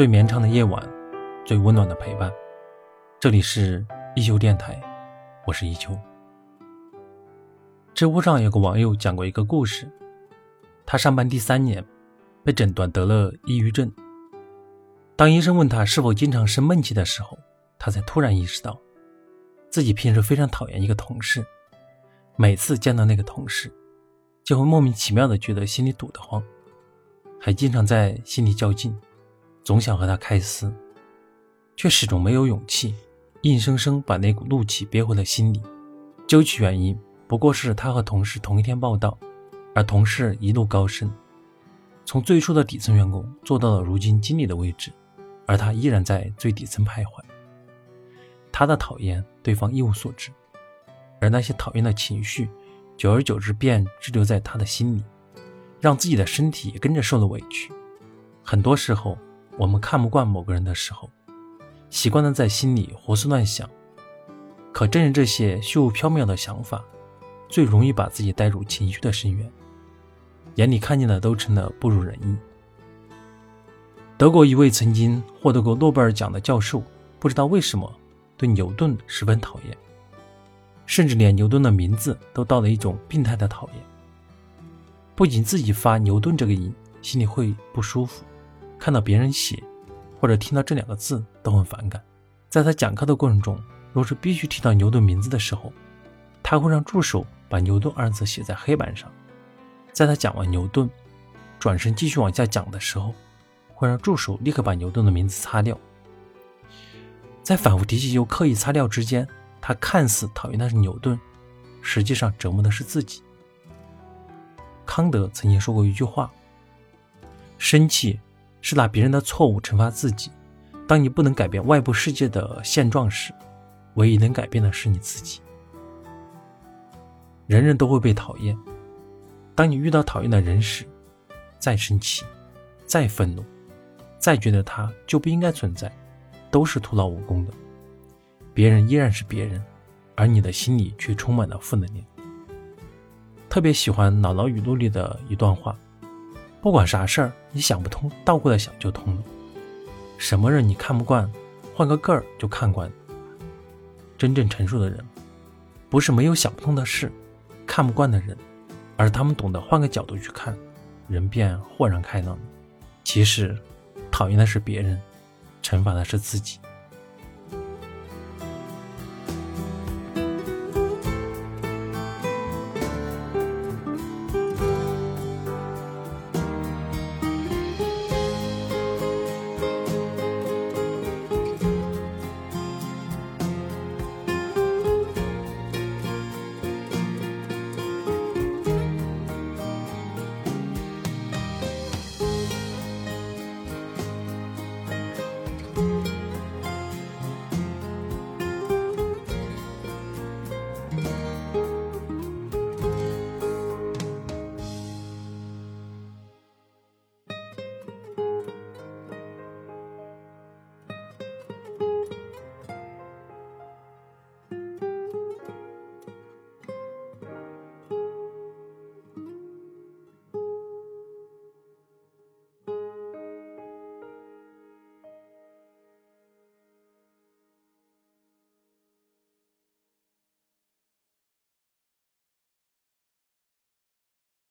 最绵长的夜晚，最温暖的陪伴。这里是一休电台，我是一休。知乎上有个网友讲过一个故事，他上班第三年，被诊断得了抑郁症。当医生问他是否经常生闷气的时候，他才突然意识到，自己平时非常讨厌一个同事，每次见到那个同事，就会莫名其妙的觉得心里堵得慌，还经常在心里较劲。总想和他开撕，却始终没有勇气，硬生生把那股怒气憋回了心里。究其原因，不过是他和同事同一天报道，而同事一路高升，从最初的底层员工做到了如今经理的位置，而他依然在最底层徘徊。他的讨厌，对方一无所知，而那些讨厌的情绪，久而久之便滞留在他的心里，让自己的身体也跟着受了委屈。很多时候。我们看不惯某个人的时候，习惯的在心里胡思乱想。可正是这些虚无缥缈的想法，最容易把自己带入情绪的深渊，眼里看见的都成了不如人意。德国一位曾经获得过诺贝尔奖的教授，不知道为什么对牛顿十分讨厌，甚至连牛顿的名字都到了一种病态的讨厌。不仅自己发牛顿这个音，心里会不舒服。看到别人写，或者听到这两个字都很反感。在他讲课的过程中，若是必须提到牛顿名字的时候，他会让助手把“牛顿”二字写在黑板上。在他讲完牛顿，转身继续往下讲的时候，会让助手立刻把牛顿的名字擦掉。在反复提起又刻意擦掉之间，他看似讨厌的是牛顿，实际上折磨的是自己。康德曾经说过一句话：“生气。”是拿别人的错误惩罚自己。当你不能改变外部世界的现状时，唯一能改变的是你自己。人人都会被讨厌。当你遇到讨厌的人时，再生气，再愤怒，再觉得他就不应该存在，都是徒劳无功的。别人依然是别人，而你的心里却充满了负能量。特别喜欢《姥姥语录》里的一段话。不管啥事儿，你想不通，倒过来想就通了。什么人你看不惯，换个个儿就看惯。真正成熟的人，不是没有想不通的事，看不惯的人，而他们懂得换个角度去看，人便豁然开朗。其实，讨厌的是别人，惩罚的是自己。